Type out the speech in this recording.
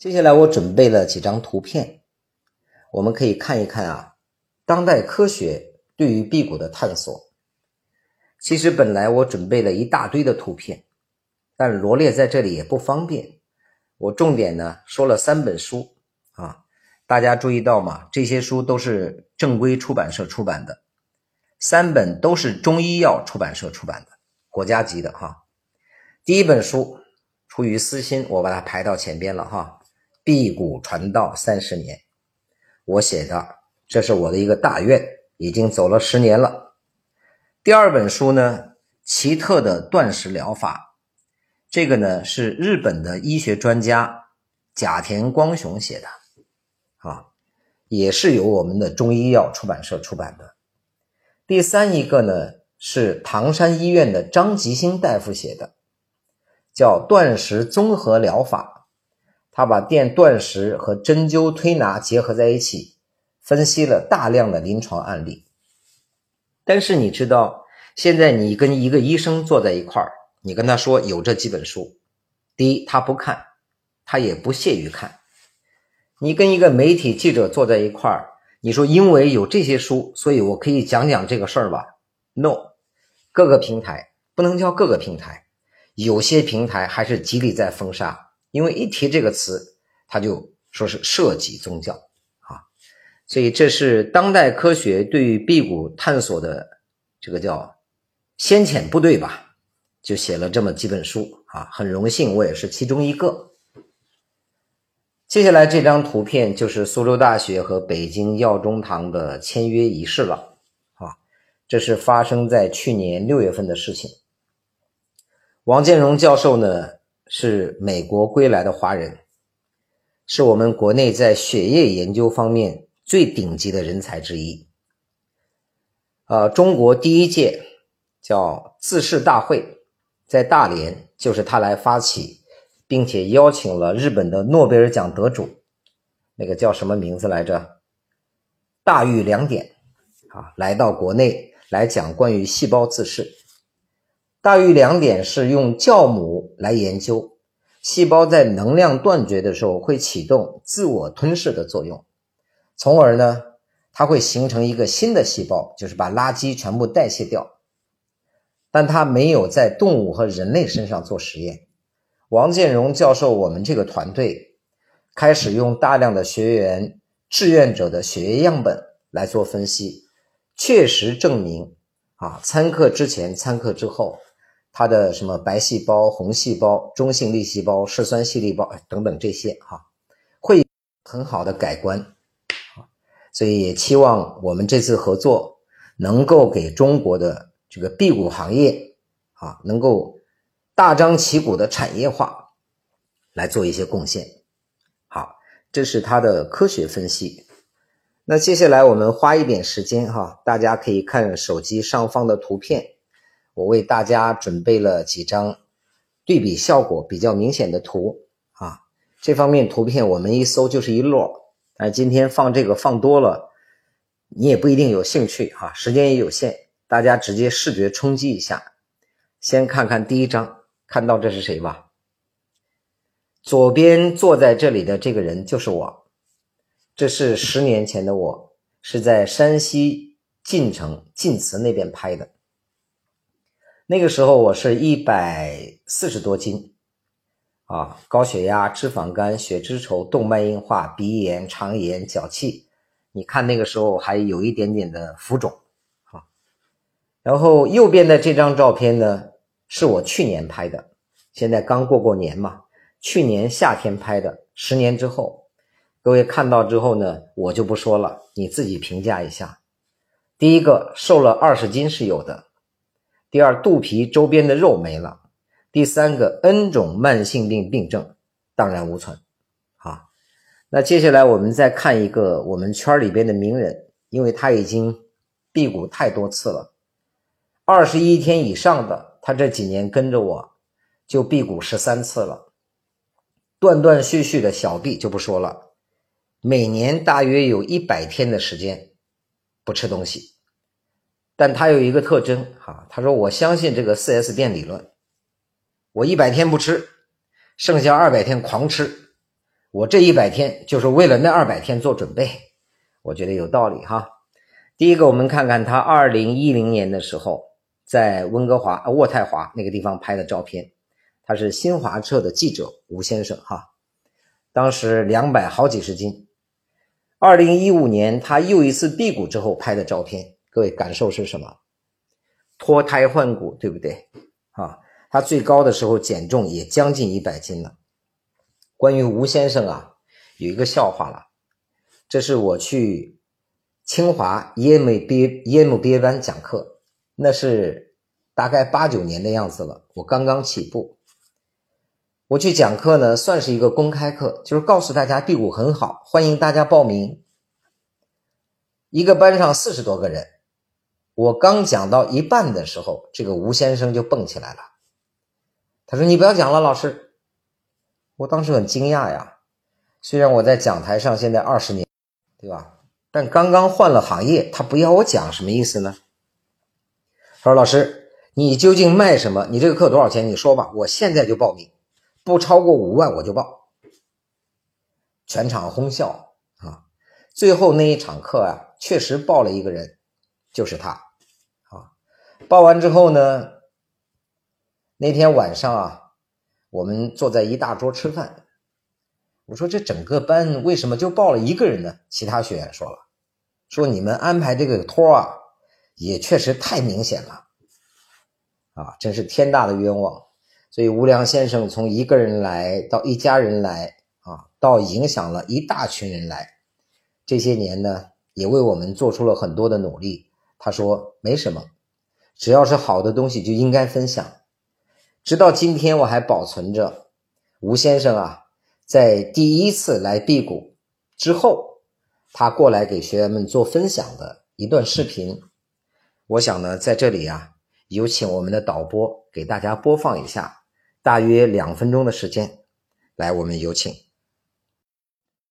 接下来我准备了几张图片，我们可以看一看啊，当代科学对于辟谷的探索。其实本来我准备了一大堆的图片，但罗列在这里也不方便。我重点呢说了三本书啊，大家注意到吗？这些书都是正规出版社出版的，三本都是中医药出版社出版的，国家级的哈。第一本书出于私心，我把它排到前边了哈。辟谷传道三十年，我写的，这是我的一个大愿，已经走了十年了。第二本书呢，奇特的断食疗法，这个呢是日本的医学专家甲田光雄写的，啊，也是由我们的中医药出版社出版的。第三一个呢是唐山医院的张吉星大夫写的，叫断食综合疗法。他把电断食和针灸推拿结合在一起，分析了大量的临床案例。但是你知道，现在你跟一个医生坐在一块儿，你跟他说有这几本书，第一他不看，他也不屑于看。你跟一个媒体记者坐在一块儿，你说因为有这些书，所以我可以讲讲这个事儿吧？No，各个平台不能叫各个平台，有些平台还是极力在封杀。因为一提这个词，他就说是涉及宗教啊，所以这是当代科学对于辟谷探索的这个叫先遣部队吧，就写了这么几本书啊，很荣幸我也是其中一个。接下来这张图片就是苏州大学和北京药中堂的签约仪式了啊，这是发生在去年六月份的事情。王建荣教授呢？是美国归来的华人，是我们国内在血液研究方面最顶级的人才之一。呃，中国第一届叫自噬大会，在大连就是他来发起，并且邀请了日本的诺贝尔奖得主，那个叫什么名字来着？大玉良典啊，来到国内来讲关于细胞自噬。大于两点是用酵母来研究细胞在能量断绝的时候会启动自我吞噬的作用，从而呢，它会形成一个新的细胞，就是把垃圾全部代谢掉。但他没有在动物和人类身上做实验。王建荣教授，我们这个团队开始用大量的学员、志愿者的血液样本来做分析，确实证明啊，参课之前、参课之后。它的什么白细胞、红细胞、中性粒细胞、嗜酸细粒胞等等这些哈，会很好的改观，所以也期望我们这次合作能够给中国的这个辟谷行业啊，能够大张旗鼓的产业化来做一些贡献。好，这是它的科学分析。那接下来我们花一点时间哈，大家可以看手机上方的图片。我为大家准备了几张对比效果比较明显的图啊，这方面图片我们一搜就是一摞，但今天放这个放多了，你也不一定有兴趣哈，时间也有限，大家直接视觉冲击一下。先看看第一张，看到这是谁吧？左边坐在这里的这个人就是我，这是十年前的我，是在山西晋城晋祠那边拍的。那个时候我是一百四十多斤，啊，高血压、脂肪肝、血脂稠、动脉硬化、鼻炎、肠炎、脚气，你看那个时候还有一点点的浮肿，啊，然后右边的这张照片呢，是我去年拍的，现在刚过过年嘛，去年夏天拍的，十年之后，各位看到之后呢，我就不说了，你自己评价一下。第一个瘦了二十斤是有的。第二，肚皮周边的肉没了；第三个，N 种慢性病病症荡然无存。啊，那接下来我们再看一个我们圈里边的名人，因为他已经辟谷太多次了，二十一天以上的，他这几年跟着我就辟谷十三次了，断断续续的小臂就不说了，每年大约有一百天的时间不吃东西。但他有一个特征，哈，他说我相信这个四 S 店理论，我一百天不吃，剩下二百天狂吃，我这一百天就是为了那二百天做准备，我觉得有道理哈。第一个，我们看看他二零一零年的时候在温哥华渥太华那个地方拍的照片，他是新华社的记者吴先生哈，当时两百好几十斤。二零一五年他又一次辟谷之后拍的照片，各位感受是什么？脱胎换骨，对不对？啊，他最高的时候减重也将近一百斤了。关于吴先生啊，有一个笑话了，这是我去清华 EMBA EMBA 班讲课，那是大概八九年的样子了，我刚刚起步。我去讲课呢，算是一个公开课，就是告诉大家辟谷很好，欢迎大家报名。一个班上四十多个人，我刚讲到一半的时候，这个吴先生就蹦起来了，他说：“你不要讲了，老师。”我当时很惊讶呀，虽然我在讲台上现在二十年，对吧？但刚刚换了行业，他不要我讲，什么意思呢？他说：“老师，你究竟卖什么？你这个课多少钱？你说吧，我现在就报名。”不超过五万我就报，全场哄笑啊！最后那一场课啊，确实报了一个人，就是他。报完之后呢，那天晚上啊，我们坐在一大桌吃饭。我说这整个班为什么就报了一个人呢？其他学员说了，说你们安排这个托啊，也确实太明显了啊，真是天大的冤枉。所以吴良先生从一个人来到一家人来啊，到影响了一大群人来，这些年呢，也为我们做出了很多的努力。他说没什么，只要是好的东西就应该分享。直到今天我还保存着吴先生啊，在第一次来辟谷之后，他过来给学员们做分享的一段视频。我想呢，在这里啊，有请我们的导播给大家播放一下。大约两分钟的时间，来，我们有请。